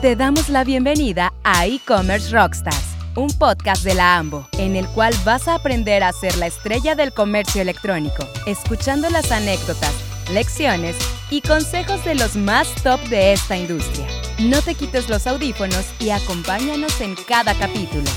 Te damos la bienvenida a E-Commerce Rockstars, un podcast de la AMBO, en el cual vas a aprender a ser la estrella del comercio electrónico, escuchando las anécdotas, lecciones y consejos de los más top de esta industria. No te quites los audífonos y acompáñanos en cada capítulo.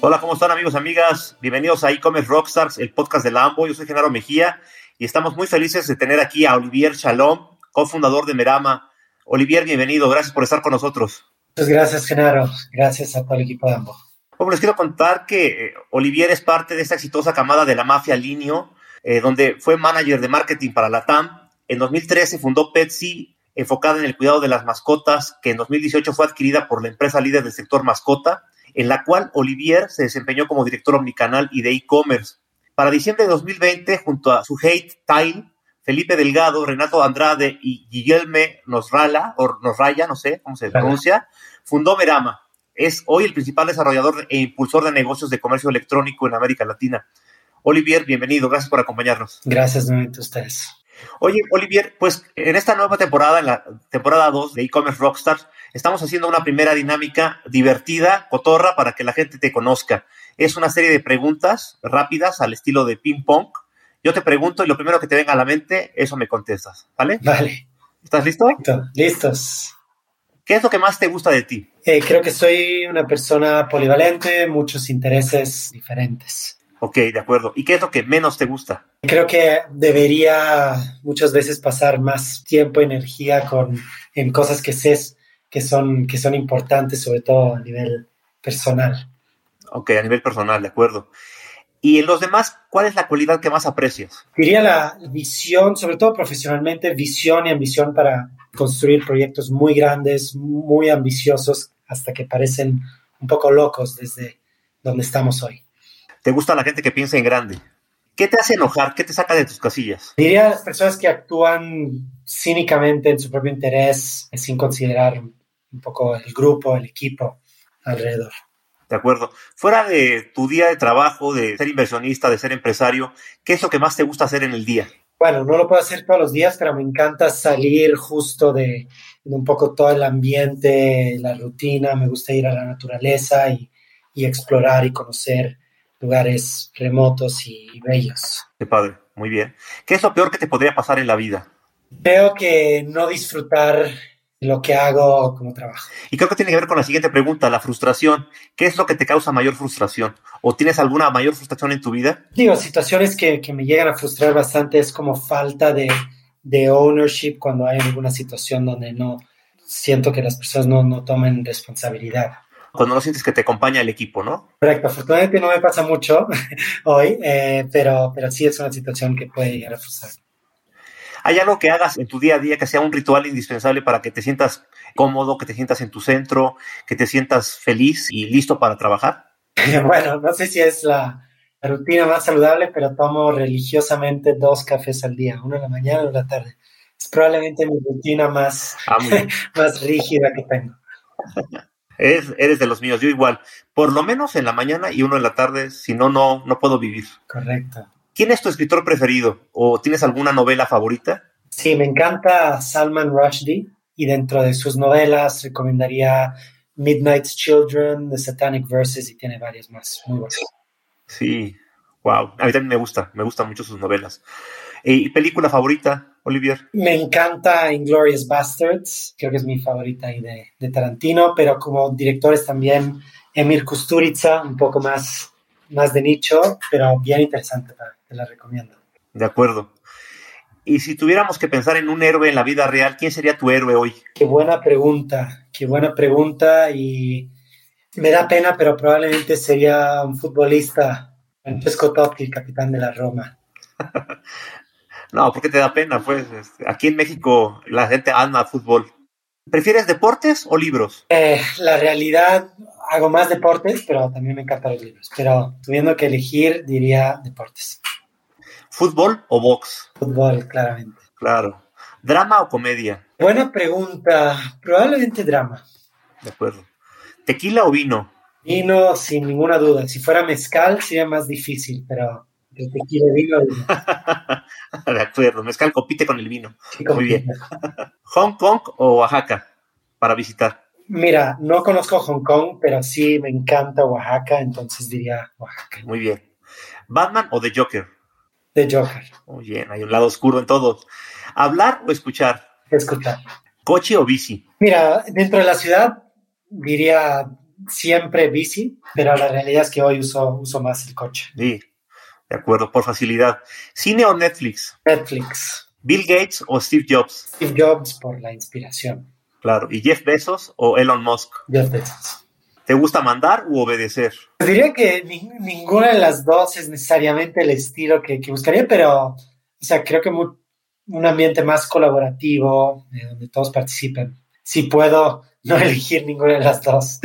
Hola, ¿cómo están amigos, amigas? Bienvenidos a E-Commerce Rockstars, el podcast de la AMBO. Yo soy Genaro Mejía y estamos muy felices de tener aquí a Olivier Shalom, cofundador de Merama. Olivier, bienvenido. Gracias por estar con nosotros. Muchas gracias, Genaro. Gracias a todo el equipo de AMBO. Bueno, les quiero contar que eh, Olivier es parte de esta exitosa camada de la mafia Linio, eh, donde fue manager de marketing para la TAM. En 2013 fundó Petsy, enfocada en el cuidado de las mascotas, que en 2018 fue adquirida por la empresa líder del sector mascota, en la cual Olivier se desempeñó como director omnicanal y de e-commerce. Para diciembre de 2020, junto a su hate Tile, Felipe Delgado, Renato Andrade y Guillerme Nosrala, o Nosraya, no sé cómo se pronuncia, fundó Merama. Es hoy el principal desarrollador e impulsor de negocios de comercio electrónico en América Latina. Olivier, bienvenido, gracias por acompañarnos. Gracias nuevamente a ustedes. Oye, Olivier, pues en esta nueva temporada, en la temporada 2 de e-commerce Rockstars, estamos haciendo una primera dinámica divertida, cotorra, para que la gente te conozca. Es una serie de preguntas rápidas al estilo de ping pong. Yo te pregunto y lo primero que te venga a la mente, eso me contestas, ¿vale? Vale. ¿Estás listo? Listos. ¿Qué es lo que más te gusta de ti? Eh, creo que soy una persona polivalente, muchos intereses diferentes. Ok, de acuerdo. ¿Y qué es lo que menos te gusta? Creo que debería muchas veces pasar más tiempo y energía con, en cosas que sé que son, que son importantes, sobre todo a nivel personal. Ok, a nivel personal, de acuerdo. ¿Y en los demás, cuál es la cualidad que más aprecias? Diría la visión, sobre todo profesionalmente, visión y ambición para construir proyectos muy grandes, muy ambiciosos, hasta que parecen un poco locos desde donde estamos hoy. ¿Te gusta la gente que piensa en grande? ¿Qué te hace enojar? ¿Qué te saca de tus casillas? Diría las personas que actúan cínicamente en su propio interés, sin considerar un poco el grupo, el equipo alrededor. De acuerdo. Fuera de tu día de trabajo, de ser inversionista, de ser empresario, ¿qué es lo que más te gusta hacer en el día? Bueno, no lo puedo hacer todos los días, pero me encanta salir justo de, de un poco todo el ambiente, la rutina. Me gusta ir a la naturaleza y, y explorar y conocer lugares remotos y bellos. Qué padre, muy bien. ¿Qué es lo peor que te podría pasar en la vida? Veo que no disfrutar lo que hago como trabajo. Y creo que tiene que ver con la siguiente pregunta, la frustración. ¿Qué es lo que te causa mayor frustración? ¿O tienes alguna mayor frustración en tu vida? Digo, situaciones que, que me llegan a frustrar bastante es como falta de, de, ownership cuando hay alguna situación donde no siento que las personas no, no tomen responsabilidad. Cuando no sientes que te acompaña el equipo, ¿no? Correcto, afortunadamente no me pasa mucho hoy, eh, pero, pero sí es una situación que puede llegar a frustrar. ¿Hay algo que hagas en tu día a día que sea un ritual indispensable para que te sientas cómodo, que te sientas en tu centro, que te sientas feliz y listo para trabajar? Bueno, no sé si es la, rutina más saludable, pero tomo religiosamente dos cafés al día, uno en la mañana y uno en la tarde. Es probablemente mi rutina más, ah, más rígida que tengo. Eres, eres, de los míos, yo igual. Por lo menos en la mañana y uno en la tarde, si no, no, no puedo vivir. Correcto. ¿Quién es tu escritor preferido o tienes alguna novela favorita? Sí, me encanta Salman Rushdie y dentro de sus novelas recomendaría Midnight's Children, The Satanic Verses y tiene varias más muy buenas. Sí, wow. A mí también me gusta, me gustan mucho sus novelas. ¿Y película favorita, Olivier? Me encanta Inglorious Bastards, creo que es mi favorita ahí de, de Tarantino, pero como directores también Emir Kusturica, un poco más, más de nicho, pero bien interesante para te la recomiendo. De acuerdo. Y si tuviéramos que pensar en un héroe en la vida real, ¿quién sería tu héroe hoy? Qué buena pregunta, qué buena pregunta y me da pena, pero probablemente sería un futbolista, Francesco Totti, el capitán de la Roma. no, ¿por qué te da pena? Pues este, aquí en México la gente ama fútbol. ¿Prefieres deportes o libros? Eh, la realidad, hago más deportes, pero también me encantan los libros. Pero tuviendo que elegir, diría deportes. ¿Fútbol o box? Fútbol, claramente. Claro. ¿Drama o comedia? Buena pregunta. Probablemente drama. De acuerdo. ¿Tequila o vino? Vino, sin ninguna duda. Si fuera mezcal, sería más difícil, pero el tequila y vino. de acuerdo. Mezcal compite con el vino. Sí, Muy bien. ¿Hong Kong o Oaxaca? para visitar? Mira, no conozco Hong Kong, pero sí me encanta Oaxaca, entonces diría Oaxaca. Muy bien. ¿Batman o The Joker? The Joker. Muy bien, hay un lado oscuro en todos. ¿Hablar o escuchar? Escuchar. ¿Coche o bici? Mira, dentro de la ciudad diría siempre bici, pero la realidad es que hoy uso, uso más el coche. Sí, de acuerdo, por facilidad. ¿Cine o Netflix? Netflix. ¿Bill Gates o Steve Jobs? Steve Jobs por la inspiración. Claro. ¿Y Jeff Bezos o Elon Musk? Jeff Bezos. ¿Te gusta mandar u obedecer? Pues diría que ninguna de las dos es necesariamente el estilo que, buscaría, pero, o sea, creo que un ambiente más colaborativo, eh, donde todos participen. Si puedo no elegir ninguna de las dos.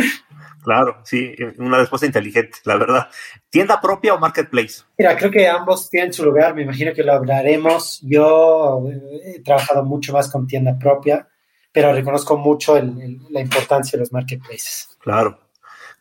Claro, sí, una respuesta inteligente, la verdad. ¿Tienda propia o marketplace? Mira, creo que ambos tienen su lugar, me imagino que lo hablaremos. Yo eh, he trabajado mucho más con tienda propia, pero reconozco mucho la importancia de los marketplaces. Claro,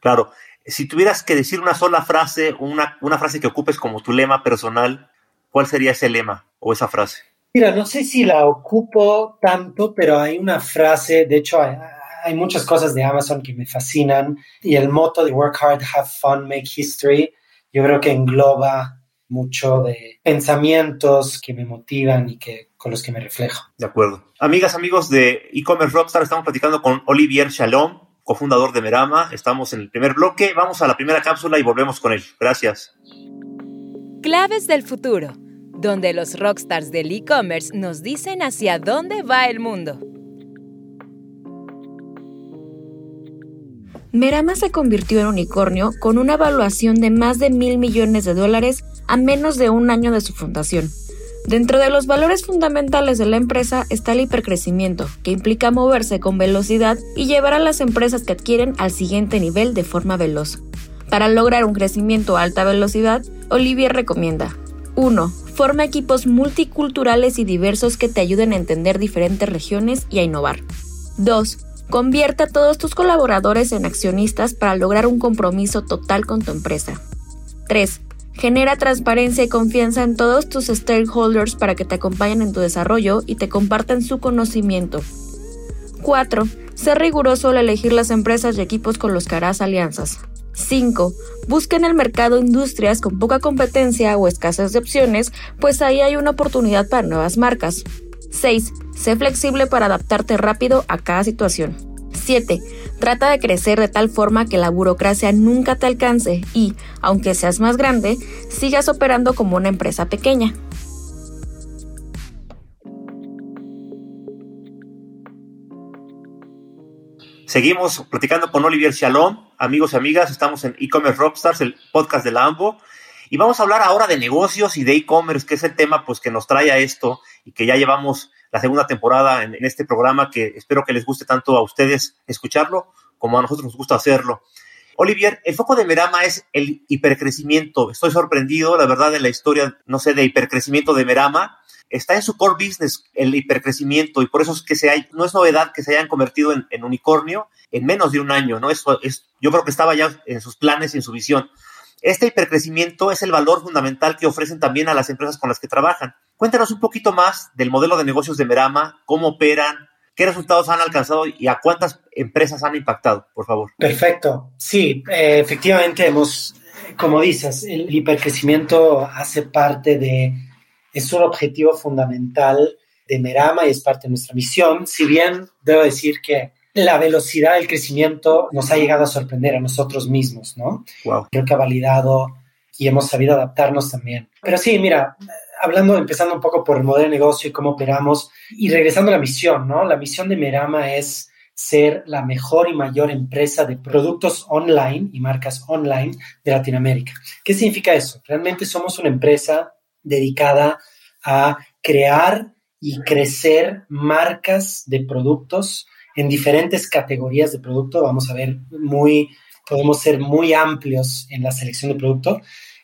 claro. Si tuvieras que decir una sola frase, una, una frase que ocupes como tu lema personal, ¿cuál sería ese lema o esa frase? Mira, no sé si la ocupo tanto, pero hay una frase, de hecho, hay muchas cosas de Amazon que me fascinan y el moto de Work Hard, Have Fun, Make History, yo creo que engloba mucho de pensamientos que me motivan y que con los que me reflejo. De acuerdo. Amigas, amigos de e-commerce Rockstar, estamos platicando con Olivier Shalom, cofundador de Merama. Estamos en el primer bloque. Vamos a la primera cápsula y volvemos con él. Gracias. Claves del futuro, donde los rockstars del e-commerce nos dicen hacia dónde va el mundo. Merama se convirtió en unicornio con una evaluación de más de mil millones de dólares a menos de un año de su fundación. Dentro de los valores fundamentales de la empresa está el hipercrecimiento, que implica moverse con velocidad y llevar a las empresas que adquieren al siguiente nivel de forma veloz. Para lograr un crecimiento a alta velocidad, Olivier recomienda 1. Forma equipos multiculturales y diversos que te ayuden a entender diferentes regiones y a innovar. 2 Convierte a todos tus colaboradores en accionistas para lograr un compromiso total con tu empresa. 3. Genera transparencia y confianza en todos tus stakeholders para que te acompañen en tu desarrollo y te compartan su conocimiento. 4. Sé riguroso al elegir las empresas y equipos con los que harás alianzas. 5. Busca en el mercado industrias con poca competencia o escasez de opciones, pues ahí hay una oportunidad para nuevas marcas. 6. Sé flexible para adaptarte rápido a cada situación. 7. Trata de crecer de tal forma que la burocracia nunca te alcance y, aunque seas más grande, sigas operando como una empresa pequeña. Seguimos platicando con Olivier Shalom, amigos y amigas, estamos en e-commerce Rockstars, el podcast de la AMBO, y vamos a hablar ahora de negocios y de e-commerce, que es el tema pues que nos trae a esto y que ya llevamos la segunda temporada en, este programa que espero que les guste tanto a ustedes escucharlo como a nosotros nos gusta hacerlo. Olivier, el foco de Merama es el hipercrecimiento. Estoy sorprendido, la verdad, de la historia, no sé, de hipercrecimiento de Merama. Está en su core business el hipercrecimiento y por eso es que se no es novedad que se hayan convertido en, en unicornio en menos de un año, ¿no? Eso es, yo creo que estaba ya en sus planes y en su visión. Este hipercrecimiento es el valor fundamental que ofrecen también a las empresas con las que trabajan. Cuéntanos un poquito más del modelo de negocios de Merama, cómo operan, qué resultados han alcanzado y a cuántas empresas han impactado, por favor. Perfecto. Sí, eh, efectivamente hemos, como dices, el hipercrecimiento hace parte de, es un objetivo fundamental de Merama y es parte de nuestra misión. Si bien debo decir que la velocidad del crecimiento nos ha llegado a sorprender a nosotros mismos, ¿no? Creo que ha validado y hemos sabido adaptarnos también. Pero sí, mira, hablando, empezando un poco por el modelo de negocio y cómo operamos y regresando a la misión, ¿no? La misión de Merama es ser la mejor y mayor empresa de productos online y marcas online de Latinoamérica. ¿Qué significa eso? Realmente somos una empresa dedicada a crear y crecer marcas de productos en diferentes categorías de producto. Vamos a ver, muy, podemos ser muy amplios en la selección de producto,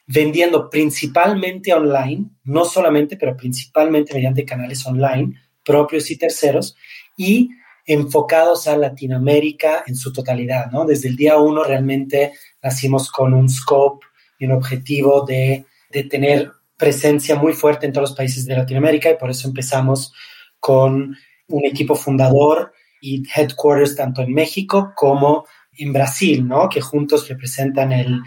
vendiendo principalmente online, no solamente, pero principalmente mediante canales online propios y terceros, y enfocados a Latinoamérica en su totalidad, ¿no? Desde el día uno realmente nacimos con un scope y un objetivo de, de tener presencia muy fuerte en todos los países de Latinoamérica y por eso empezamos con un equipo fundador y headquarters tanto en México como en Brasil, ¿no? Que juntos representan el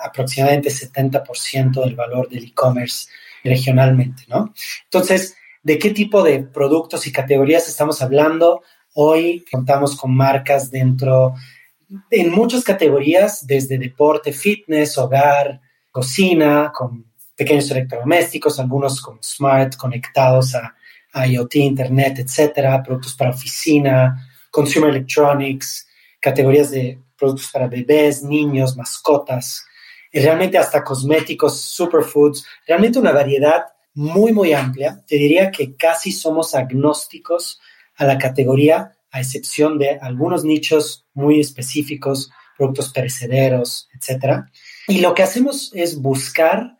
aproximadamente 70% del valor del e-commerce regionalmente, ¿no? Entonces, ¿de qué tipo de productos y categorías estamos hablando? Hoy contamos con marcas dentro, en muchas categorías, desde deporte, fitness, hogar, cocina, con pequeños electrodomésticos, algunos como smart, conectados a, IoT, Internet, etcétera, productos para oficina, consumer electronics, categorías de productos para bebés, niños, mascotas, y realmente hasta cosméticos, superfoods, realmente una variedad muy, muy amplia. Te diría que casi somos agnósticos a la categoría, a excepción de algunos nichos muy específicos, productos perecederos, etcétera. Y lo que hacemos es buscar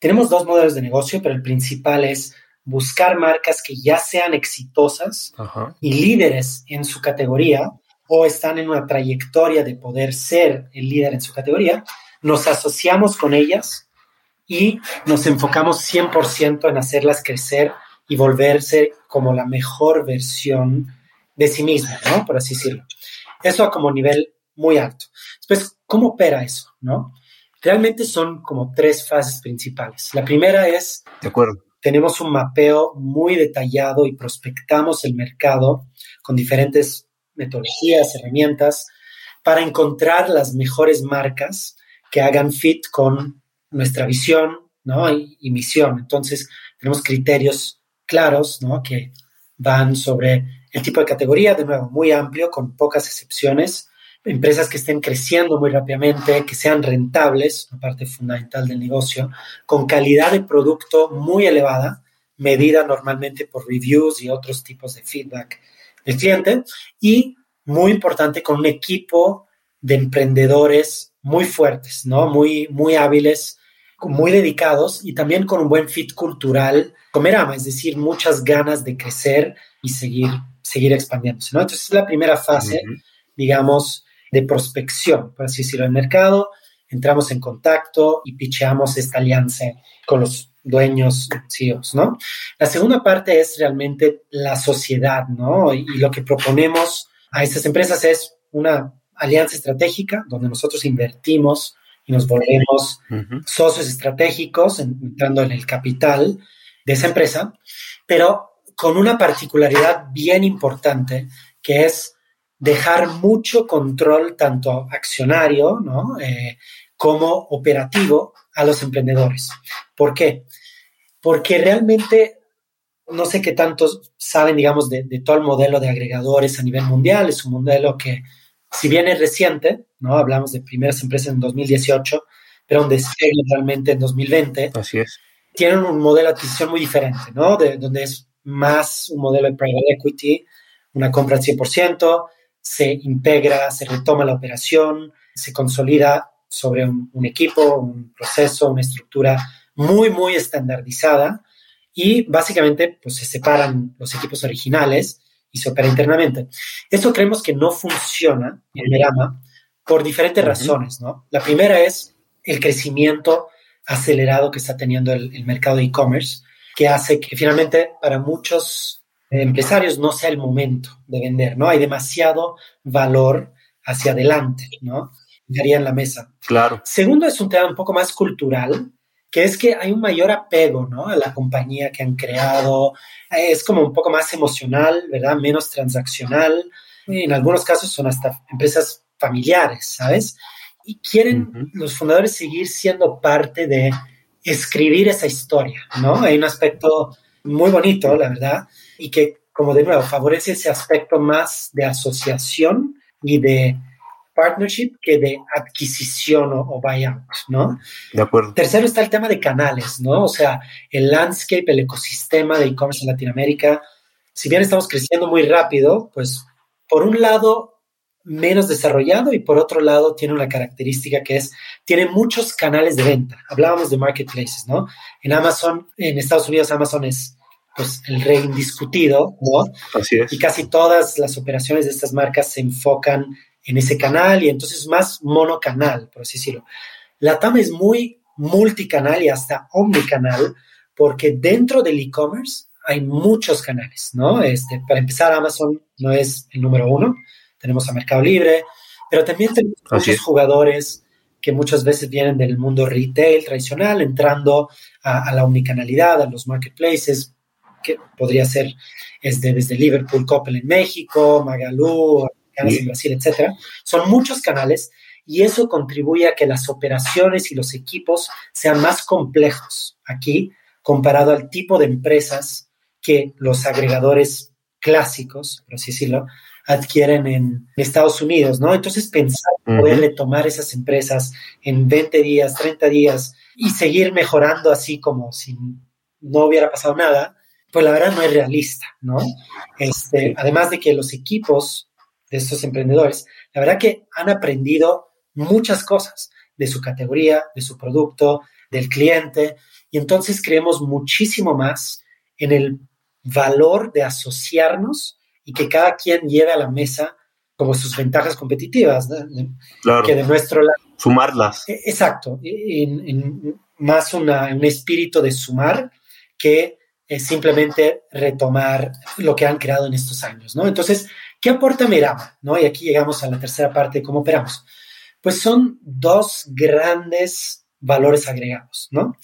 tenemos dos modelos de negocio, pero el principal es buscar marcas que ya sean exitosas y líderes en su categoría o están en una trayectoria de poder ser el líder en su categoría, nos asociamos con ellas y nos enfocamos 100% en hacerlas crecer y volverse como la mejor versión de sí misma, ¿no? Por así decirlo. Eso como nivel muy alto. Después, ¿cómo opera eso, no? Realmente son como tres fases principales. La primera es, de acuerdo. Tenemos un mapeo muy detallado y prospectamos el mercado con diferentes metodologías, herramientas, para encontrar las mejores marcas que hagan fit con nuestra visión ¿no? y, misión. Entonces, tenemos criterios claros ¿no? que van sobre el tipo de categoría, de nuevo, muy amplio, con pocas excepciones, empresas que estén creciendo muy rápidamente, que sean rentables, una parte fundamental del negocio, con calidad de producto muy elevada, medida normalmente por reviews y otros tipos de feedback del cliente, y muy importante, con un equipo de emprendedores muy fuertes, ¿no? Muy, muy hábiles, muy dedicados y también con un buen fit cultural, Comerama, es decir, muchas ganas de crecer y seguir, seguir expandiéndose, ¿no? Entonces, es la primera fase, digamos, de prospección, por así decirlo, el mercado, entramos en contacto y picheamos esta alianza con los dueños, CEOs, ¿no? La segunda parte es realmente la sociedad, ¿no? Y, lo que proponemos a estas empresas es una alianza estratégica donde nosotros invertimos y nos volvemos socios estratégicos, entrando en el capital de esa empresa, pero con una particularidad bien importante que es dejar mucho control, tanto accionario eh, como operativo, a los emprendedores. ¿Por qué? Porque realmente no sé qué tantos saben, digamos, de, todo el modelo de agregadores a nivel mundial. Es un modelo que, si bien es reciente, ¿no? Hablamos de primeras empresas en 2018, pero un despegue realmente en 2020. Así es. Tienen un modelo de adquisición muy diferente, ¿no? De, donde es más un modelo de private equity, una compra al 100%, se integra, se retoma la operación, se consolida sobre un, equipo, un proceso, una estructura muy, muy estandarizada y básicamente pues, se separan los equipos originales y se opera internamente. Esto creemos que no funciona en Merama por diferentes razones, ¿no? La primera es el crecimiento acelerado que está teniendo el, el mercado de e-commerce, que hace que finalmente para muchos empresarios no sea el momento de vender, ¿no? Hay demasiado valor hacia adelante, ¿no? Daría en la mesa. Claro. Segundo, es un tema un poco más cultural, que es que hay un mayor apego, ¿no? A la compañía que han creado. Es como un poco más emocional, ¿verdad? Menos transaccional. En algunos casos son hasta empresas familiares, ¿sabes? Y quieren los fundadores seguir siendo parte de escribir esa historia, ¿no? Hay un aspecto muy bonito, la verdad, y que, como de nuevo, favorece ese aspecto más de asociación y de partnership que de adquisición o, buyout, ¿no? De acuerdo. Tercero está el tema de canales, ¿no? O sea, el landscape, el ecosistema de e-commerce en Latinoamérica, si bien estamos creciendo muy rápido, pues por un lado menos desarrollado y por otro lado tiene una característica que es, tiene muchos canales de venta. Hablábamos de marketplaces, ¿no? En Amazon, en Estados Unidos Amazon es pues el rey indiscutido, ¿no? Así es. Y casi todas las operaciones de estas marcas se enfocan en ese canal y entonces más monocanal, por así decirlo. La TAM es muy multicanal y hasta omnicanal porque dentro del e-commerce hay muchos canales, ¿no? Este, para empezar, Amazon no es el número uno, tenemos a Mercado Libre, pero también tenemos muchos jugadores que muchas veces vienen del mundo retail tradicional, entrando a, la omnicanalidad, a los marketplaces, que podría ser desde, desde Liverpool, Coppel en México, Magalú, en Brasil, etcétera. Son muchos canales y eso contribuye a que las operaciones y los equipos sean más complejos aquí comparado al tipo de empresas que los agregadores clásicos, por así decirlo, adquieren en Estados Unidos, ¿no? Entonces pensar poderle tomar esas empresas en 20 días, 30 días y seguir mejorando así como si no hubiera pasado nada, pues la verdad no es realista, ¿no? Este, además de que los equipos de estos emprendedores, la verdad que han aprendido muchas cosas de su categoría, de su producto, del cliente, y entonces creemos muchísimo más en el valor de asociarnos y que cada quien lleve a la mesa como sus ventajas competitivas, claro. que de nuestro lado. Sumarlas. E, exacto, en, más una, un espíritu de sumar que simplemente retomar lo que han creado en estos años, ¿no? Entonces, ¿qué aporta Mirama? ¿no? Y aquí llegamos a la tercera parte de cómo operamos. Pues son dos grandes valores agregados, ¿no?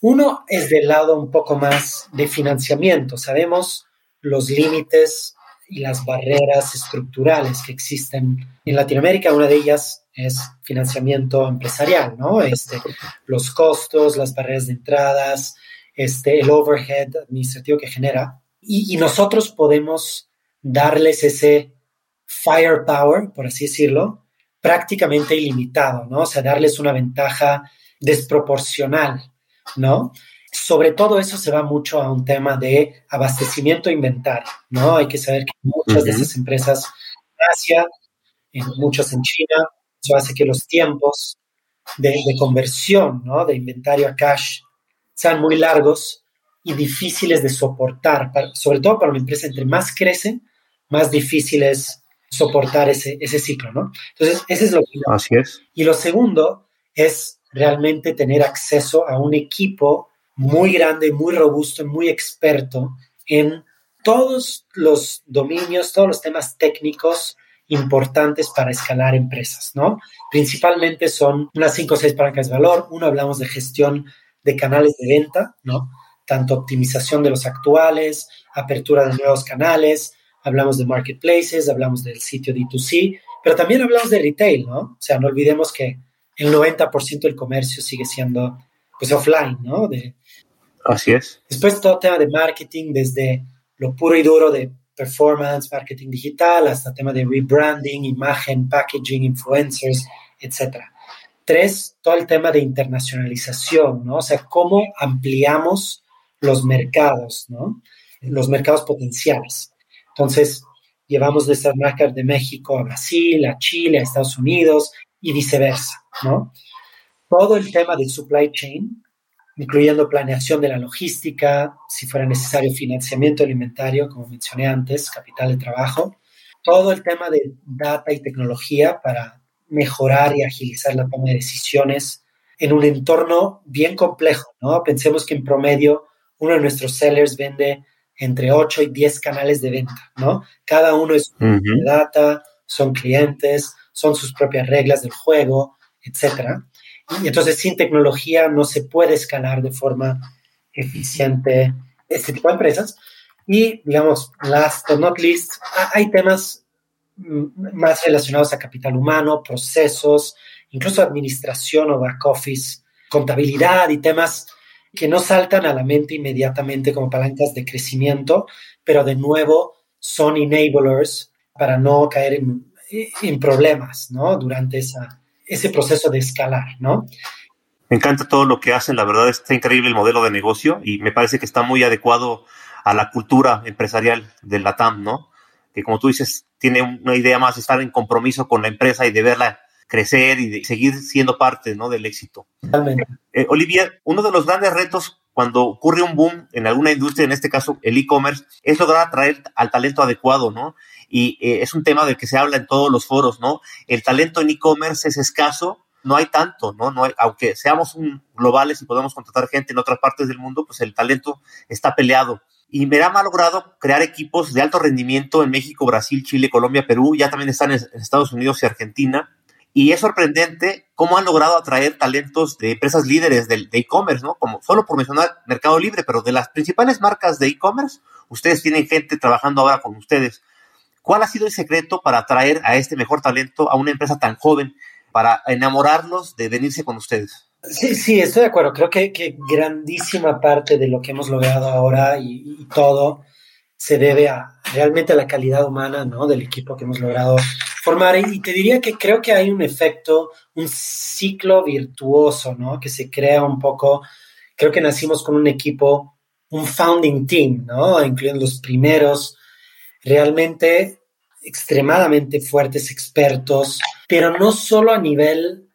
Uno es del lado un poco más de financiamiento. Sabemos los límites y las barreras estructurales que existen en Latinoamérica. Una de ellas es financiamiento empresarial, ¿no? Este, los costos, las barreras de entradas, este, el overhead administrativo que genera. Y, y nosotros podemos darles ese firepower, por así decirlo, prácticamente ilimitado, ¿no? O sea, darles una ventaja desproporcional, ¿no? Sobre todo eso se va mucho a un tema de abastecimiento e inventario, ¿no? Hay que saber que muchas de esas empresas en Asia, en muchas en China, eso hace que los tiempos de, conversión, ¿no? De inventario a cash sean muy largos y difíciles de soportar, sobre todo para una empresa, entre más crece, más difícil es soportar ese, ese ciclo, ¿no? Entonces, ese es lo que... Así es. Y lo segundo es realmente tener acceso a un equipo muy grande, muy robusto, muy experto en todos los dominios, todos los temas técnicos importantes para escalar empresas, ¿no? Principalmente son unas cinco o seis palancas de valor. Uno, hablamos de gestión de canales de venta, ¿no? Tanto optimización de los actuales, apertura de nuevos canales, hablamos de marketplaces, hablamos del sitio D2C, pero también hablamos de retail, ¿no? O sea, no olvidemos que el 90% del comercio sigue siendo pues offline, ¿no? De, Así es. Después todo tema de marketing, desde lo puro y duro de performance, marketing digital, hasta tema de rebranding, imagen, packaging, influencers, etc. Tres, todo el tema de internacionalización, ¿no? O sea, cómo ampliamos los mercados, ¿no? Los mercados potenciales. Entonces, llevamos nuestras marcas de México a Brasil, a Chile, a Estados Unidos y viceversa, ¿no? Todo el tema de supply chain, incluyendo planeación de la logística, si fuera necesario financiamiento alimentario, como mencioné antes, capital de trabajo, todo el tema de data y tecnología para mejorar y agilizar la toma de decisiones en un entorno bien complejo, ¿no? Pensemos que en promedio uno de nuestros sellers vende entre 8 y 10 canales de venta, ¿no? Cada uno es un data, son clientes, son sus propias reglas del juego, etcétera. Y entonces sin tecnología no se puede escalar de forma eficiente este tipo de empresas. Y digamos, last but not least, hay temas más relacionados a capital humano, procesos, incluso administración o back office, contabilidad y temas que no saltan a la mente inmediatamente como palancas de crecimiento, pero de nuevo son enablers para no caer en, problemas, ¿no? Durante esa, ese proceso de escalar, ¿no? Me encanta todo lo que hacen, la verdad está increíble el modelo de negocio y me parece que está muy adecuado a la cultura empresarial del LATAM, ¿no? Que como tú dices, tiene una idea más de estar en compromiso con la empresa y de verla crecer y de seguir siendo parte ¿no? del éxito. Eh, Olivia, uno de los grandes retos cuando ocurre un boom en alguna industria, en este caso el e-commerce, es lograr atraer al talento adecuado, ¿no? Y eh, es un tema del que se habla en todos los foros, ¿no? El talento en e-commerce es escaso, no hay tanto, ¿no? no hay, aunque seamos un, globales y podemos contratar gente en otras partes del mundo, pues el talento está peleado. Y Merama ha logrado crear equipos de alto rendimiento en México, Brasil, Chile, Colombia, Perú, ya también están en Estados Unidos y Argentina. Y es sorprendente cómo han logrado atraer talentos de empresas líderes de e-commerce, ¿no? Como solo por mencionar Mercado Libre, pero de las principales marcas de e-commerce, ustedes tienen gente trabajando ahora con ustedes. ¿Cuál ha sido el secreto para atraer a este mejor talento a una empresa tan joven, para enamorarlos de venirse con ustedes? Sí, sí, estoy de acuerdo. Creo que, que grandísima parte de lo que hemos logrado ahora y, y, todo se debe a realmente a la calidad humana ¿no? del equipo que hemos logrado formar. Y te diría que creo que hay un efecto, un ciclo virtuoso, ¿no? Que se crea un poco. Creo que nacimos con un equipo, un founding team, ¿no? Incluyendo los primeros, realmente extremadamente fuertes expertos, pero no solo a nivel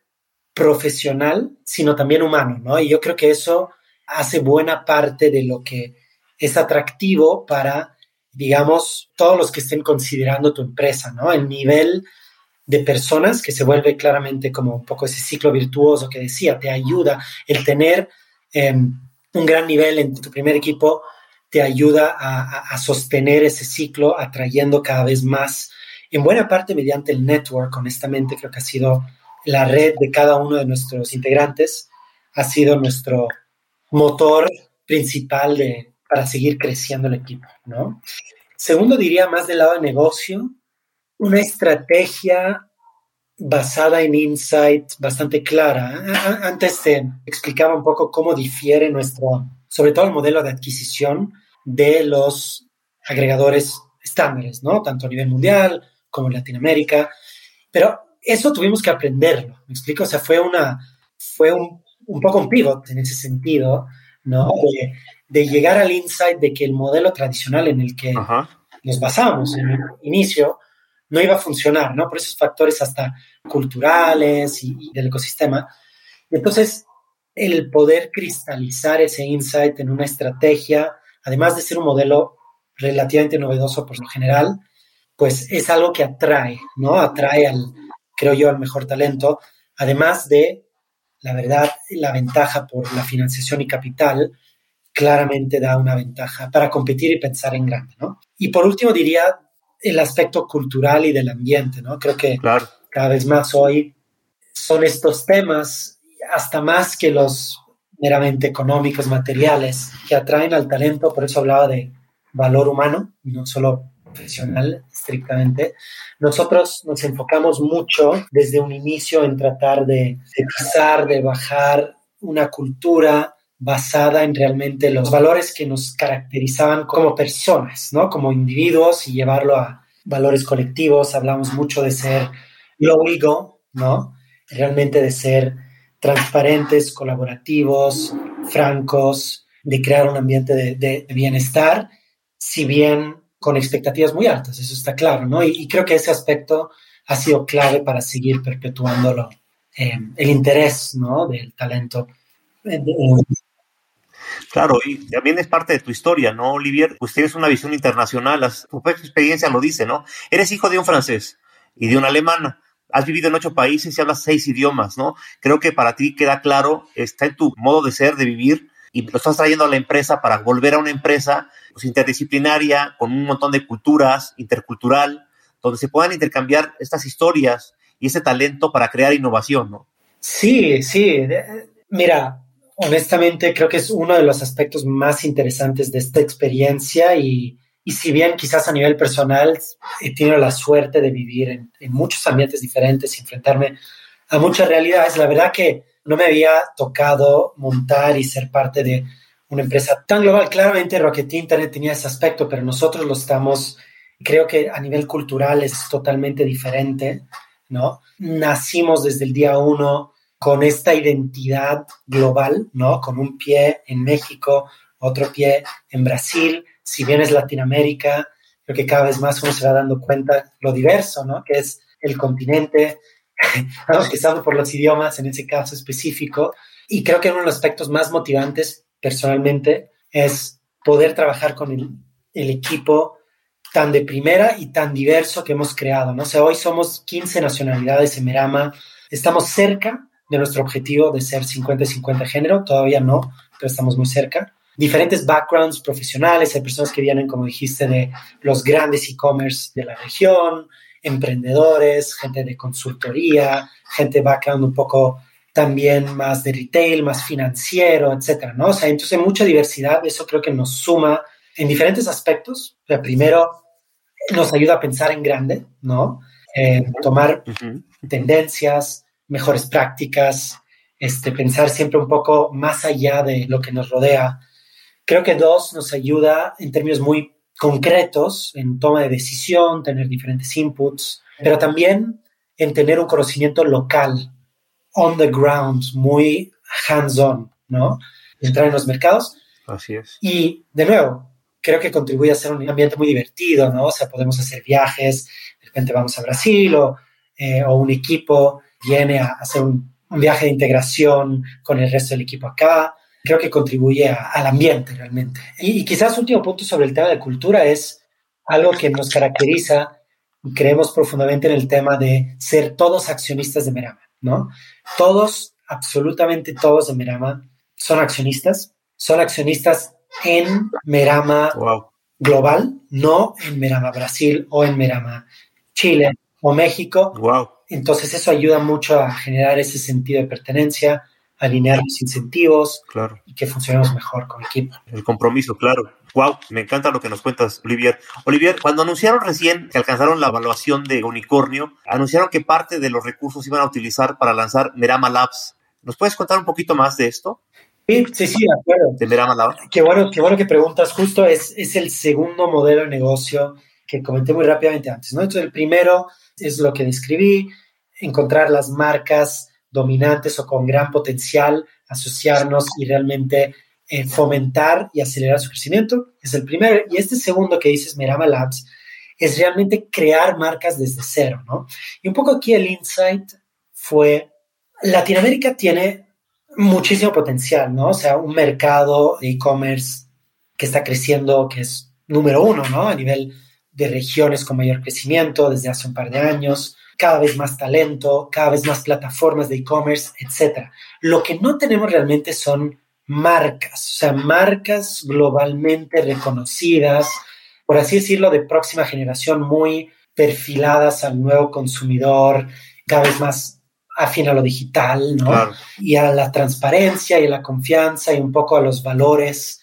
profesional, sino también humano, ¿no? Y yo creo que eso hace buena parte de lo que es atractivo para, digamos, todos los que estén considerando tu empresa, ¿no? El nivel de personas que se vuelve claramente como un poco ese ciclo virtuoso que decía, te ayuda el tener em, un gran nivel en tu primer equipo, te ayuda a, a, sostener ese ciclo, atrayendo cada vez más, en buena parte mediante el network, honestamente creo que ha sido la red de cada uno de nuestros integrantes, ha sido nuestro motor principal de, para seguir creciendo el equipo, ¿no? Segundo, diría más del lado de negocio, una estrategia basada en insight bastante clara. Antes te explicaba un poco cómo difiere nuestro, sobre todo el modelo de adquisición de los agregadores estándares, ¿no? Tanto a nivel mundial como en Latinoamérica. Pero eso tuvimos que aprenderlo, ¿me explico? O sea, fue una, fue un, un poco un pivot en ese sentido, ¿no? De, de, llegar al insight de que el modelo tradicional en el que nos basábamos en el inicio no iba a funcionar, ¿no? Por esos factores hasta culturales y, y del ecosistema. Entonces, el poder cristalizar ese insight en una estrategia, además de ser un modelo relativamente novedoso por lo general, pues es algo que atrae, ¿no? Atrae al, creo yo, al mejor talento, además de, la verdad, la ventaja por la financiación y capital, claramente da una ventaja para competir y pensar en grande, ¿no? Y por último diría el aspecto cultural y del ambiente, ¿no? Creo que cada vez más hoy son estos temas, hasta más que los meramente económicos, materiales, que atraen al talento, por eso hablaba de valor humano, no solo profesional estrictamente. Nosotros nos enfocamos mucho desde un inicio en tratar de, pisar, de bajar una cultura basada en realmente los valores que nos caracterizaban como personas, ¿no? Como individuos y llevarlo a valores colectivos. Hablamos mucho de ser low ego, ¿no? Realmente de ser transparentes, colaborativos, francos, de crear un ambiente de bienestar, si bien con expectativas muy altas, eso está claro, ¿no? Y, creo que ese aspecto ha sido clave para seguir perpetuándolo, eh, el interés, ¿no? Del talento. Claro, y también es parte de tu historia, ¿no, Olivier? Pues tienes una visión internacional, tu experiencia lo dice, ¿no? Eres hijo de un francés y de una alemana. Has vivido en ocho países y hablas seis idiomas, ¿no? Creo que para ti queda claro, está en tu modo de ser, de vivir, y lo estás trayendo a la empresa para volver a una empresa pues, interdisciplinaria, con un montón de culturas, intercultural, donde se puedan intercambiar estas historias y ese talento para crear innovación, ¿no? Sí, sí. Mira, honestamente creo que es uno de los aspectos más interesantes de esta experiencia y, y si bien quizás a nivel personal he tenido la suerte de vivir en, en muchos ambientes diferentes y enfrentarme a muchas realidades, la verdad que no me había tocado montar y ser parte de una empresa tan global. Claramente Rocket Internet tenía ese aspecto, pero nosotros lo estamos, creo que a nivel cultural es totalmente diferente, ¿no? Nacimos desde el día uno con esta identidad global, ¿no? Con un pie en México, otro pie en Brasil, si bien es Latinoamérica, creo que cada vez más uno se va dando cuenta lo diverso, ¿no? Que es el continente, empezando por los idiomas en ese caso específico. Y creo que uno de los aspectos más motivantes personalmente es poder trabajar con el, el equipo tan de primera y tan diverso que hemos creado. ¿no? O sea, hoy somos 15 nacionalidades en Merama, estamos cerca de nuestro objetivo de ser 50-50 género, todavía no, pero estamos muy cerca. diferentes backgrounds profesionales, hay personas que vienen, como dijiste, de los grandes e-commerce de la región, emprendedores, gente de consultoría, gente background un poco también más de retail, más financiero, etcétera, ¿no? O sea, entonces mucha diversidad, eso creo que nos suma en diferentes aspectos. O sea, primero, nos ayuda a pensar en grande, ¿no? Eh, tomar tendencias, mejores prácticas, este, pensar siempre un poco más allá de lo que nos rodea. Creo que dos, nos ayuda en términos muy concretos en toma de decisión, tener diferentes inputs, pero también en tener un conocimiento local on the ground, muy hands-on, ¿no? Entrar en los mercados. Así es. Y de nuevo, creo que contribuye a ser un ambiente muy divertido, ¿no? O sea, podemos hacer viajes, de repente vamos a Brasil o, eh, o un equipo viene a hacer un, viaje de integración con el resto del equipo acá. Creo que contribuye al ambiente realmente. Y, y quizás último punto sobre el tema de cultura es algo que nos caracteriza y creemos profundamente en el tema de ser todos accionistas de Merama, ¿no? Todos, absolutamente todos de Merama son accionistas, son accionistas en Merama global, no en Merama Brasil o en Merama Chile o México. Entonces eso ayuda mucho a generar ese sentido de pertenencia, alinear los incentivos claro. y que funcionemos mejor con equipo. El compromiso, claro. Wow, me encanta lo que nos cuentas, Olivier. Olivier, cuando anunciaron recién que alcanzaron la evaluación de unicornio, anunciaron que parte de los recursos iban a utilizar para lanzar Merama Labs. ¿Nos puedes contar un poquito más de esto? Sí, sí, sí, de acuerdo. De Merama Labs. Qué bueno, qué bueno que preguntas. Justo es, es el segundo modelo de negocio que comenté muy rápidamente antes. ¿no? Entonces, el primero es lo que describí, encontrar las marcas dominantes o con gran potencial, asociarnos y realmente eh, fomentar y acelerar su crecimiento. Es el primero. Y este segundo que dices, Merama Labs, es realmente crear marcas desde cero, ¿no? Y un poco aquí el insight fue, Latinoamérica tiene muchísimo potencial, ¿no? O sea, un mercado de e-commerce que está creciendo, que es número uno, ¿no? A nivel de regiones con mayor crecimiento desde hace un par de años, cada vez más talento, cada vez más plataformas de e-commerce, etc. Lo que no tenemos realmente son marcas, o sea, marcas globalmente reconocidas, por así decirlo, de próxima generación, muy perfiladas al nuevo consumidor, cada vez más afín a lo digital, ¿no? Y a la transparencia y a la confianza y un poco a los valores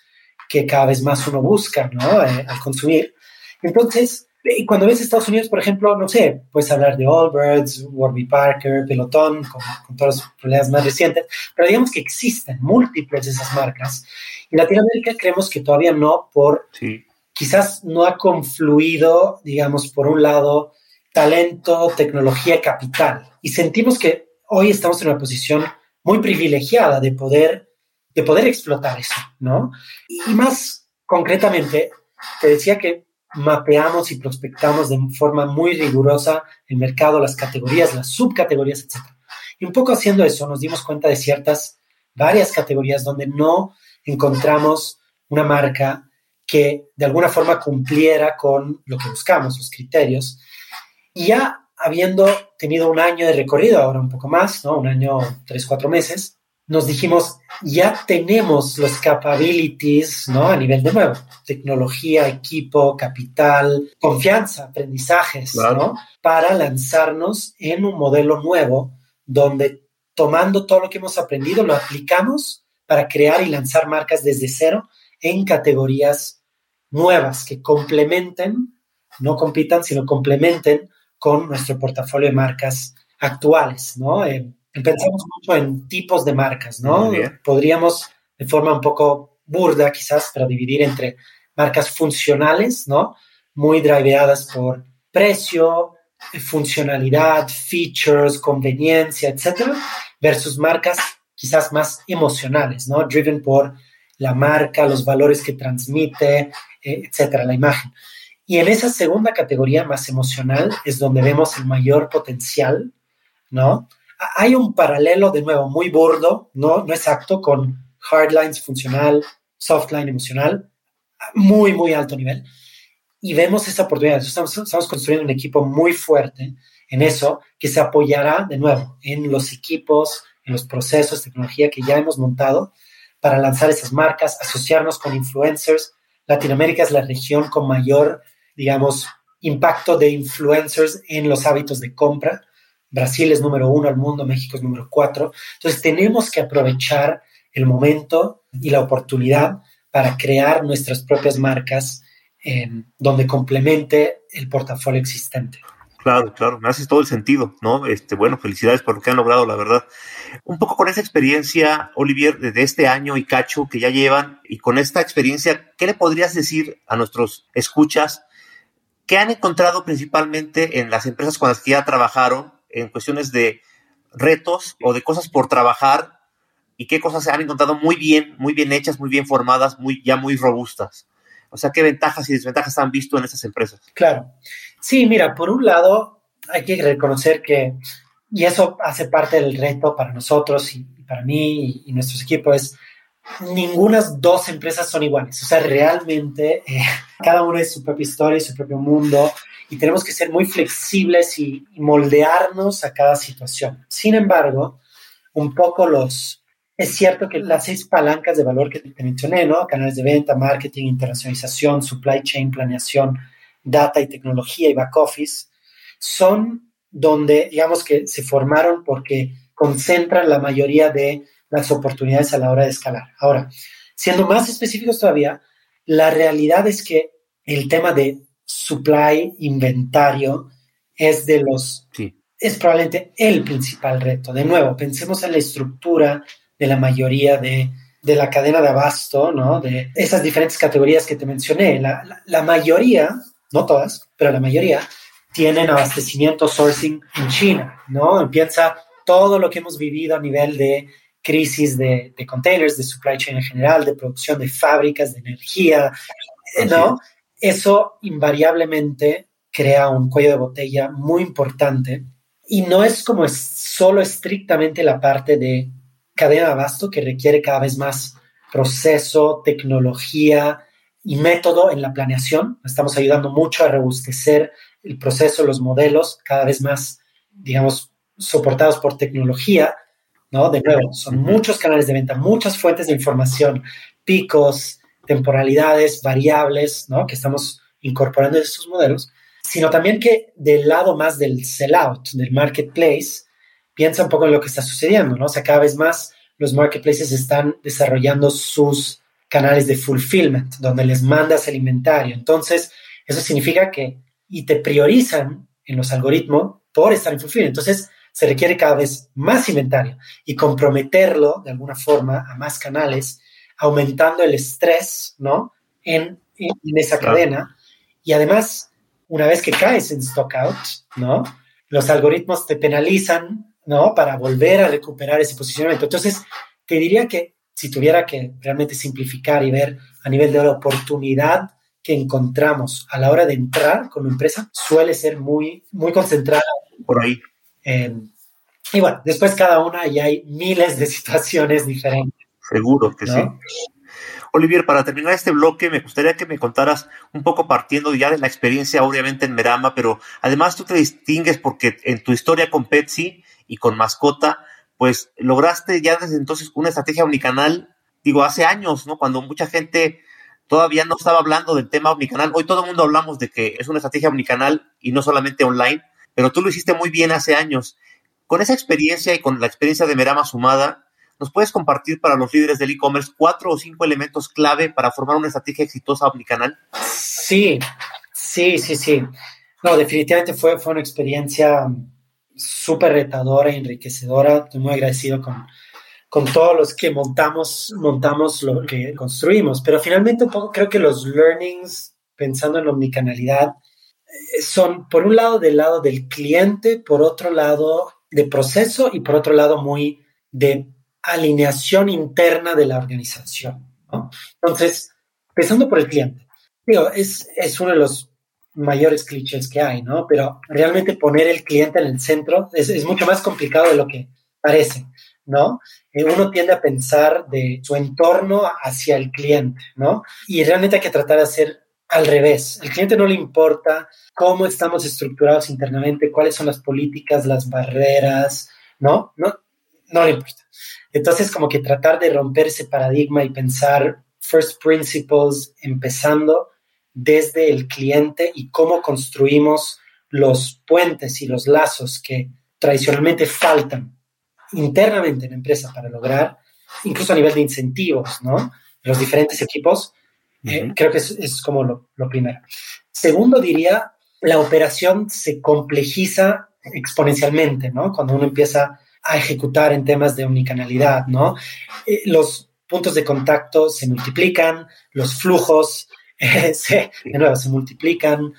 que cada vez más uno busca, ¿no? Eh, al consumir. Entonces, y cuando ves Estados Unidos, por ejemplo, no sé, puedes hablar de Allbirds, Warby Parker, Pelotón, con, con todos los problemas más recientes, pero digamos que existen múltiples de esas marcas. En Latinoamérica creemos que todavía no, por sí. quizás no ha confluido, digamos, por un lado, talento, tecnología, capital. Y sentimos que hoy estamos en una posición muy privilegiada de poder, de poder explotar eso, ¿no? Y más concretamente, te decía que mapeamos y prospectamos de forma muy rigurosa el mercado, las categorías, las subcategorías, etc. Y un poco haciendo eso nos dimos cuenta de ciertas, varias categorías donde no encontramos una marca que de alguna forma cumpliera con lo que buscamos, los criterios. Y ya habiendo tenido un año de recorrido, ahora un poco más, ¿no? Un año, tres, cuatro meses, nos dijimos, ya tenemos los capabilities, ¿no? A nivel de nuevo, tecnología, equipo, capital, confianza, aprendizajes, Claro. ¿no? Para lanzarnos en un modelo nuevo donde tomando todo lo que hemos aprendido, lo aplicamos para crear y lanzar marcas desde cero en categorías nuevas que complementen, no compitan, sino complementen con nuestro portafolio de marcas actuales, ¿no? Eh, pensamos mucho en tipos de marcas, ¿no? Podríamos, de forma un poco burda quizás, pero dividir entre marcas funcionales, ¿no? Muy driveadas por precio, funcionalidad, features, conveniencia, etcétera, versus marcas quizás más emocionales, ¿no? Driven por la marca, los valores que transmite, eh, etcétera, la imagen. Y en esa segunda categoría más emocional es donde vemos el mayor potencial, ¿no? Hay un paralelo, de nuevo, muy burdo, no, no exacto, con hardlines funcional, softline emocional, muy, muy alto nivel. Y vemos esa oportunidad. Estamos, estamos construyendo un equipo muy fuerte en eso, que se apoyará, de nuevo, en los equipos, en los procesos, tecnología que ya hemos montado, para lanzar esas marcas, asociarnos con influencers. Latinoamérica es la región con mayor, digamos, impacto de influencers en los hábitos de compra. Brasil es número uno al mundo, México es número cuatro. Entonces tenemos que aprovechar el momento y la oportunidad para crear nuestras propias marcas donde complemente el portafolio existente. Claro, claro, me hace todo el sentido, ¿no? Este, bueno, felicidades por lo que han logrado, la verdad. Un poco con esa experiencia, Olivier, de este año y cacho que ya llevan, y con esta experiencia, ¿qué le podrías decir a nuestros escuchas? ¿Qué han encontrado principalmente en las empresas con las que ya trabajaron en cuestiones de retos o de cosas por trabajar y qué cosas se han encontrado muy bien, muy bien hechas, muy bien formadas, muy, ya muy robustas? O sea, ¿qué ventajas y desventajas han visto en esas empresas? Claro. Sí, mira, por un lado, hay que reconocer que, y eso hace parte del reto para nosotros y, para mí y, nuestros equipos, es ninguna dos empresas son iguales. O sea, realmente eh, cada una es su propia historia y su propio mundo y tenemos que ser muy flexibles y, y moldearnos a cada situación. Sin embargo, un poco los, es cierto que las seis palancas de valor que te mencioné, ¿no? Canales de venta, marketing, internacionalización, supply chain, planeación, data y tecnología y back office, son donde, digamos que se formaron porque concentran la mayoría de las oportunidades a la hora de escalar. Ahora, siendo más específicos todavía, la realidad es que el tema de supply, inventario, es de los... Es probablemente el principal reto. De nuevo, pensemos en la estructura de la mayoría de, de la cadena de abasto, ¿no? De esas diferentes categorías que te mencioné. La, la, mayoría, no todas, pero la mayoría, tienen abastecimiento sourcing en China, ¿no? Piensa todo lo que hemos vivido a nivel de crisis de, de containers, de supply chain en general, de producción de fábricas, de energía, ¿no? Eso invariablemente crea un cuello de botella muy importante y no es como es solo estrictamente la parte de cadena de abasto que requiere cada vez más proceso, tecnología y método en la planeación. Estamos ayudando mucho a robustecer el proceso, los modelos, cada vez más, digamos, soportados por tecnología, ¿no? De nuevo, son muchos canales de venta, muchas fuentes de información, picos, temporalidades, variables, ¿no? Que estamos incorporando en estos modelos, sino también que del lado más del sellout, del marketplace, piensa un poco en lo que está sucediendo, ¿no? O sea, cada vez más los marketplaces están desarrollando sus canales de fulfillment, donde les mandas el inventario. Entonces, eso significa que, y te priorizan en los algoritmos por estar en fulfillment. Entonces, se requiere cada vez más inventario y comprometerlo de alguna forma a más canales, aumentando el estrés, ¿no? En, en, esa cadena. Y además, una vez que caes en stockout, ¿no? Los algoritmos te penalizan ¿no? Para volver a recuperar ese posicionamiento. Entonces, te diría que si tuviera que realmente simplificar y ver a nivel de la oportunidad que encontramos a la hora de entrar con una empresa, suele ser muy, muy concentrada. Por ahí. Y bueno, después cada una y hay miles de situaciones diferentes. Seguro que sí. Olivier, para terminar este bloque, me gustaría que me contaras un poco partiendo ya de la experiencia, obviamente, en Merama, pero además tú te distingues porque en tu historia con Petsy y con mascota, pues lograste ya desde entonces una estrategia omnicanal, digo, hace años, ¿no? Cuando mucha gente todavía no estaba hablando del tema omnicanal. Hoy todo el mundo hablamos de que es una estrategia omnicanal y no solamente online, pero tú lo hiciste muy bien hace años. Con esa experiencia y con la experiencia de Merama sumada, ¿nos puedes compartir para los líderes del e-commerce cuatro o cinco elementos clave para formar una estrategia exitosa omnicanal? Sí, sí, sí, sí. No, definitivamente fue, fue una experiencia súper retadora enriquecedora. Estoy muy agradecido con, con todos los que montamos, montamos lo que construimos. Pero finalmente un poco creo que los learnings, pensando en omnicanalidad, son por un lado del lado del cliente, por otro lado de proceso y por otro lado muy de alineación interna de la organización. Entonces, empezando por el cliente. Digo, es, es uno de los mayores clichés que hay, ¿no? Pero realmente poner el cliente en el centro es, mucho más complicado de lo que parece, ¿no? Eh, uno tiende a pensar de su entorno hacia el cliente, ¿no? Y realmente hay que tratar de hacer al revés. El cliente no le importa cómo estamos estructurados internamente, cuáles son las políticas, las barreras, ¿no? No, no le importa. Entonces, como que tratar de romper ese paradigma y pensar first principles, empezando desde el cliente y cómo construimos los puentes y los lazos que tradicionalmente faltan internamente en la empresa para lograr, incluso a nivel de incentivos, ¿no? Los diferentes equipos, eh, creo que es, como lo, lo, primero. Segundo, diría, la operación se complejiza exponencialmente, ¿no? Cuando uno empieza a ejecutar en temas de omnicanalidad, ¿no? Eh, los puntos de contacto se multiplican, los flujos eh, se, de nuevo se multiplican,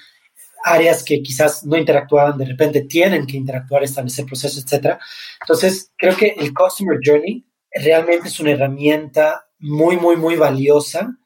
áreas que quizás no interactuaban de repente tienen que interactuar, establecer procesos, etc. Entonces, creo que el Customer Journey realmente es una herramienta muy, muy, muy valiosa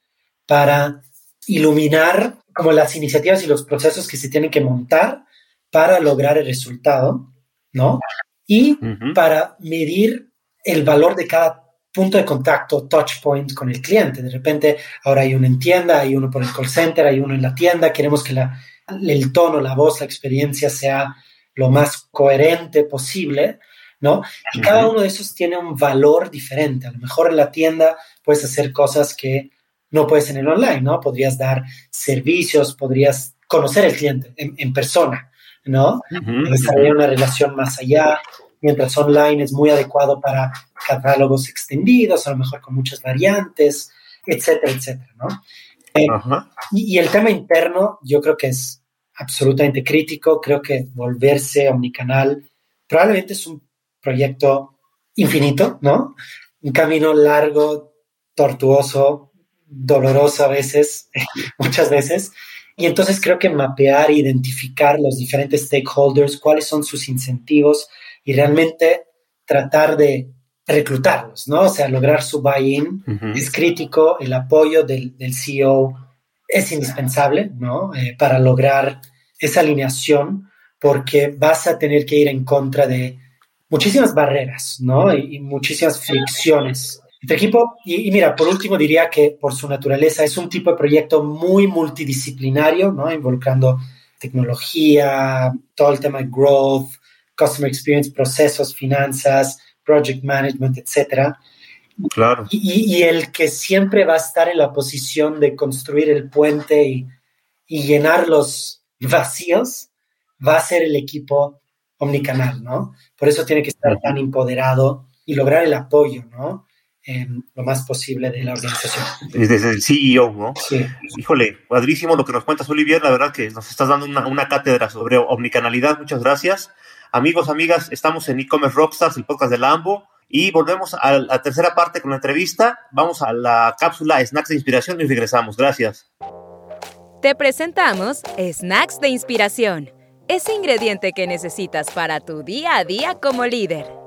para iluminar como las iniciativas y los procesos que se tienen que montar para lograr el resultado, ¿no? Y para medir el valor de cada punto de contacto, touch point con el cliente. De repente, ahora hay uno en tienda, hay uno por el call center, hay uno en la tienda. Queremos que la, el tono, la voz, la experiencia sea lo más coherente posible, ¿no? Y cada uno de esos tiene un valor diferente. A lo mejor en la tienda puedes hacer cosas que no puedes en el online, ¿no? Podrías dar servicios, podrías conocer al cliente en, persona, ¿no? Desarrollar una relación más allá, mientras online es muy adecuado para catálogos extendidos, a lo mejor con muchas variantes, etcétera, etcétera, ¿no? Eh, y, el tema interno yo creo que es absolutamente crítico, creo que volverse omnicanal probablemente es un proyecto infinito, ¿no? Un camino largo, tortuoso, doloroso a veces, muchas veces. Y entonces creo que mapear identificar los diferentes stakeholders, cuáles son sus incentivos y realmente tratar de reclutarlos, ¿no? O sea, lograr su buy-in es crítico, el apoyo del, CEO es indispensable, ¿no? Eh, para lograr esa alineación, porque vas a tener que ir en contra de muchísimas barreras, ¿no? Y, muchísimas fricciones entre equipo. Y, mira, por último diría que por su naturaleza es un tipo de proyecto muy multidisciplinario, ¿no? Involucrando tecnología, todo el tema de growth, customer experience, procesos, finanzas, project management, etcétera. Claro. Y, el que siempre va a estar en la posición de construir el puente y, llenar los vacíos, va a ser el equipo omnicanal, ¿no? Por eso tiene que estar tan empoderado y lograr el apoyo, ¿no? Lo más posible de la organización. Desde el CEO, ¿no? Sí. Híjole, padrísimo lo que nos cuentas, Olivier. La verdad que nos estás dando una, una cátedra sobre omnicanalidad. Muchas gracias. Amigos, amigas, estamos en e-commerce Rockstars, el podcast de Lambo. Y volvemos a la tercera parte con la entrevista. Vamos a la cápsula Snacks de Inspiración y regresamos. Gracias. Te presentamos Snacks de Inspiración, ese ingrediente que necesitas para tu día a día como líder.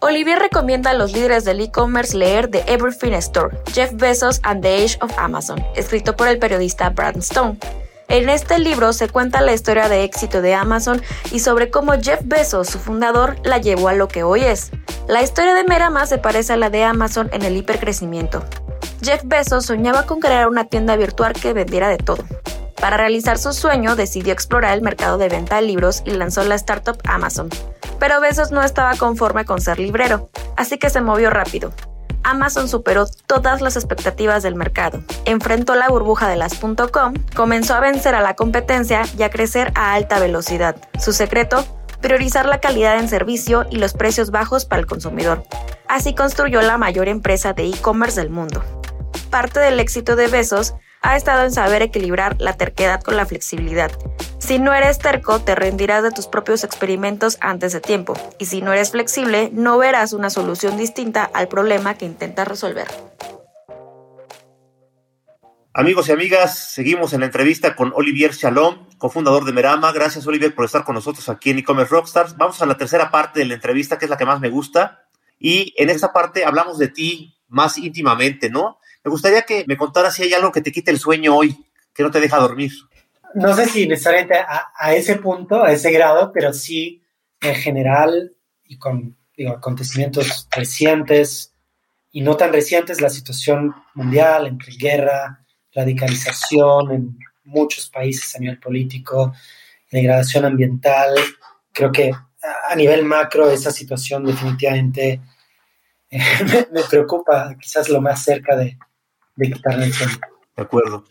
Olivier recomienda a los líderes del e-commerce leer The Everything Store, Jeff Bezos and the Age of Amazon, escrito por el periodista Brad Stone. En este libro se cuenta la historia de éxito de Amazon y sobre cómo Jeff Bezos, su fundador, la llevó a lo que hoy es. La historia de Merama se parece a la de Amazon en el hipercrecimiento. Jeff Bezos soñaba con crear una tienda virtual que vendiera de todo. Para realizar su sueño, decidió explorar el mercado de venta de libros y lanzó la startup Amazon. Pero Bezos no estaba conforme con ser librero, así que se movió rápido. Amazon superó todas las expectativas del mercado, enfrentó la burbuja de las .com, comenzó a vencer a la competencia y a crecer a alta velocidad. Su secreto, priorizar la calidad en servicio y los precios bajos para el consumidor. Así construyó la mayor empresa de e-commerce del mundo. Parte del éxito de Bezos ha estado en saber equilibrar la terquedad con la flexibilidad. Si no eres terco, te rendirás de tus propios experimentos antes de tiempo, y si no eres flexible, no verás una solución distinta al problema que intentas resolver. Amigos y amigas, seguimos en la entrevista con Olivier Shalom, cofundador de Merama. Gracias, Olivier, por estar con nosotros aquí en e-commerce Rockstars. Vamos a la tercera parte de la entrevista, que es la que más me gusta. Y en esta parte hablamos de ti más íntimamente, ¿no? Me gustaría que me contaras si hay algo que te quite el sueño hoy, que no te deja dormir. No sé si necesariamente a, ese punto, a ese grado, pero sí en general y con acontecimientos recientes y no tan recientes, la situación mundial entre guerra, radicalización en muchos países a nivel político, degradación ambiental, creo que a nivel macro esa situación definitivamente me, preocupa, quizás lo más cerca de, de quitarle el sueño. De acuerdo.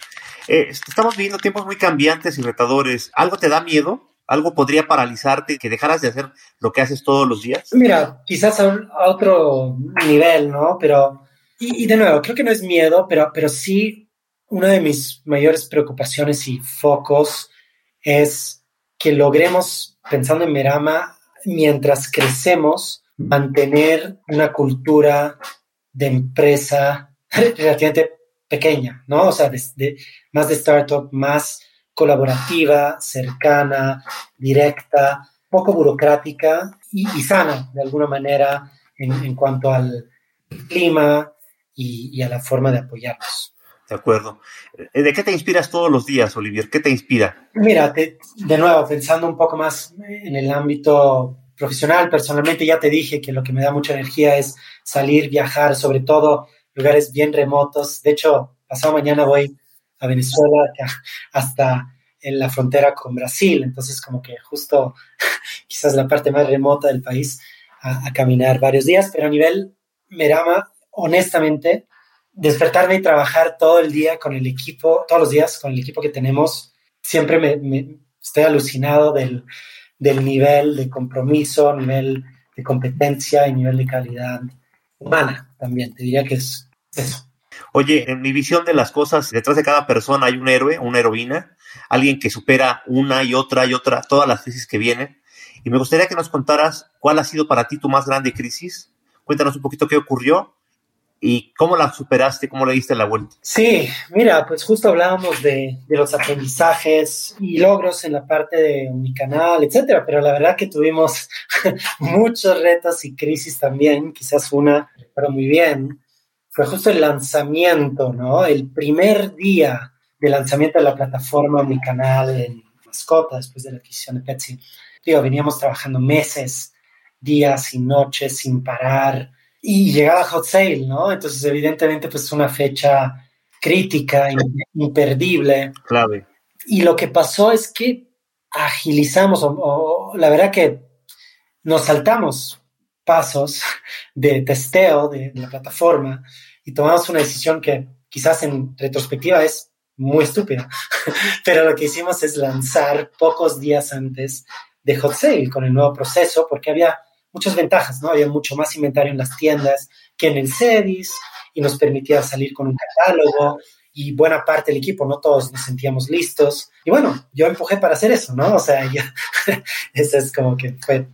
Eh, estamos viviendo tiempos muy cambiantes y retadores. ¿Algo te da miedo? ¿Algo podría paralizarte que dejaras de hacer lo que haces todos los días? Mira, quizás a, otro nivel, ¿no? Pero, y, de nuevo, creo que no es miedo, pero, pero sí una de mis mayores preocupaciones y focos es que logremos, pensando en Merama, mientras crecemos, mantener una cultura de empresa relativamente pequeña, ¿no? O sea, más de startup, más colaborativa, cercana, directa, poco burocrática y, sana, de alguna manera, en, cuanto al clima y, a la forma de apoyarnos. De acuerdo. Eh, ¿De qué te inspiras todos los días, Olivier? ¿Qué te inspira? Mira, de nuevo, pensando un poco más en el ámbito profesional, personalmente ya te dije que lo que me da mucha energía es salir, viajar, sobre todo lugares bien remotos. De hecho, pasado mañana voy a Venezuela hasta en la frontera con Brasil, entonces como que justo quizás la parte más remota del país a, caminar varios días, pero a nivel Merama, honestamente, despertarme y trabajar todo el día con el equipo, todos los días con el equipo que tenemos, siempre me estoy alucinado del, del nivel de compromiso, nivel de competencia y nivel de calidad humana también. Te diría que es eso. Oye, en mi visión de las cosas, detrás de cada persona hay un héroe, una heroína, alguien que supera una y otra y otra, todas las crisis que vienen. Y me gustaría que nos contaras cuál ha sido para ti tu más grande crisis. Cuéntanos un poquito qué ocurrió ¿Y cómo la superaste? ¿Cómo le diste la vuelta? Sí, mira, pues justo hablábamos de, los aprendizajes y logros en la parte de mi canal, etcétera, pero la verdad que tuvimos muchos retos y crisis también, quizás una, pero muy bien, fue justo el lanzamiento, ¿no? El primer día de lanzamiento de la plataforma Mi Canal en Mascota, después de la adquisición de Petsy. Digo, veníamos trabajando meses, días y noches sin parar, y llegaba Hot Sale, ¿no? Entonces, evidentemente, pues es una fecha crítica, imperdible. Clave. Y lo que pasó es que agilizamos, o, la verdad que nos saltamos pasos de testeo de, la plataforma y tomamos una decisión que quizás en retrospectiva es muy estúpida, pero lo que hicimos es lanzar pocos días antes de Hot Sale con el nuevo proceso porque había muchas ventajas, ¿no? Había mucho más inventario en las tiendas que en el CEDIS y nos permitía salir con un catálogo y buena parte del equipo, no todos nos sentíamos listos. Y bueno, yo empujé para hacer eso, ¿no? O sea, esa es como que fue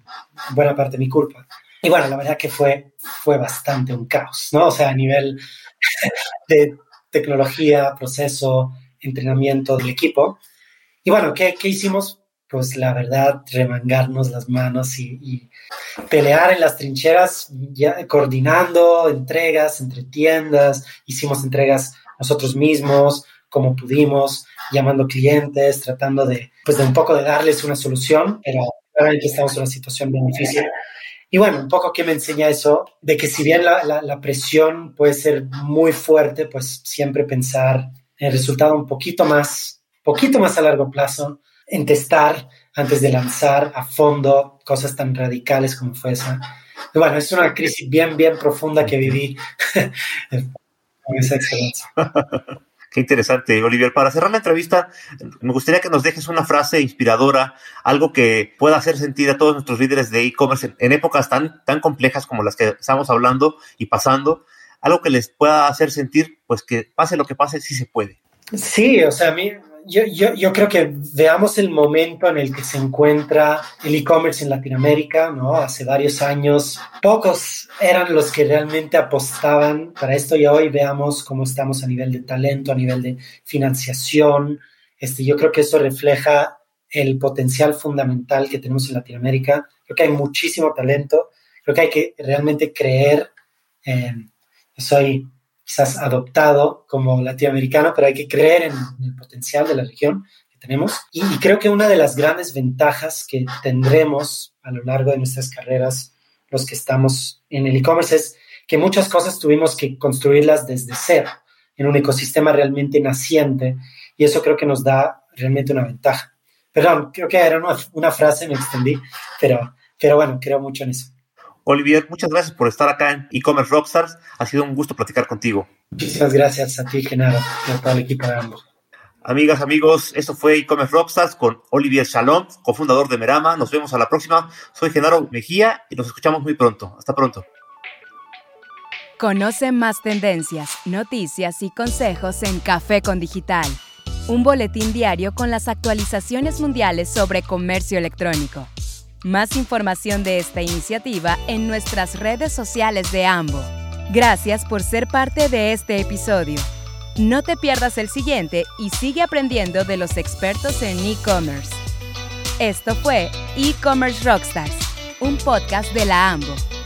buena parte de mi culpa. Y bueno, la verdad que fue, fue bastante un caos, ¿no? O sea, a nivel de tecnología, proceso, entrenamiento del equipo. Y bueno, ¿qué, qué hicimos? Pues la verdad, remangarnos las manos y pelear en las trincheras, ya, coordinando entregas entre tiendas, hicimos entregas nosotros mismos, como pudimos, llamando clientes, tratando de, pues de un poco de darles una solución, pero realmente estamos en una situación bien difícil. Y bueno, un poco que me enseña eso, de que si bien la, la, presión puede ser muy fuerte, pues siempre pensar en el resultado un poquito más, poquito más a largo plazo, en testar antes de lanzar a fondo cosas tan radicales como fue esa. Bueno, es una crisis bien, bien profunda que viví con esa excelencia. Qué interesante, Olivier. Para cerrar la entrevista, me gustaría que nos dejes una frase inspiradora, algo que pueda hacer sentir a todos nuestros líderes de e-commerce en, épocas tan, tan complejas como las que estamos hablando y pasando, algo que les pueda hacer sentir, pues que pase lo que pase, sí se puede. Sí, o sea, a mí yo, yo, yo, creo que veamos el momento en el que se encuentra el e-commerce en Latinoamérica, ¿no? Hace varios años, pocos eran los que realmente apostaban para esto y hoy veamos cómo estamos a nivel de talento, a nivel de financiación. Este, yo creo que eso refleja el potencial fundamental que tenemos en Latinoamérica. Creo que hay muchísimo talento, creo que hay que realmente creer. en soy quizás adoptado como latinoamericano, pero hay que creer en, el potencial de la región que tenemos. Y, creo que una de las grandes ventajas que tendremos a lo largo de nuestras carreras, los que estamos en el e-commerce, es que muchas cosas tuvimos que construirlas desde cero, en un ecosistema realmente naciente, y eso creo que nos da realmente una ventaja. Perdón, creo que era una, una frase, me extendí, pero, pero bueno, creo mucho en eso. Olivier, muchas gracias por estar acá en e-commerce Rockstars. Ha sido un gusto platicar contigo. Muchísimas gracias a ti, Genaro, y a todo el equipo de ambos. Amigas, amigos, eso fue e-commerce Rockstars con Olivier Shalom, cofundador de Merama. Nos vemos a la próxima. Soy Genaro Mejía y nos escuchamos muy pronto. Hasta pronto. Conoce más tendencias, noticias y consejos en Café con Digital, un boletín diario con las actualizaciones mundiales sobre comercio electrónico. Más información de esta iniciativa en nuestras redes sociales de AMBO. Gracias por ser parte de este episodio. No te pierdas el siguiente y sigue aprendiendo de los expertos en e-commerce. Esto fue E-Commerce Rockstars, un podcast de la AMBO.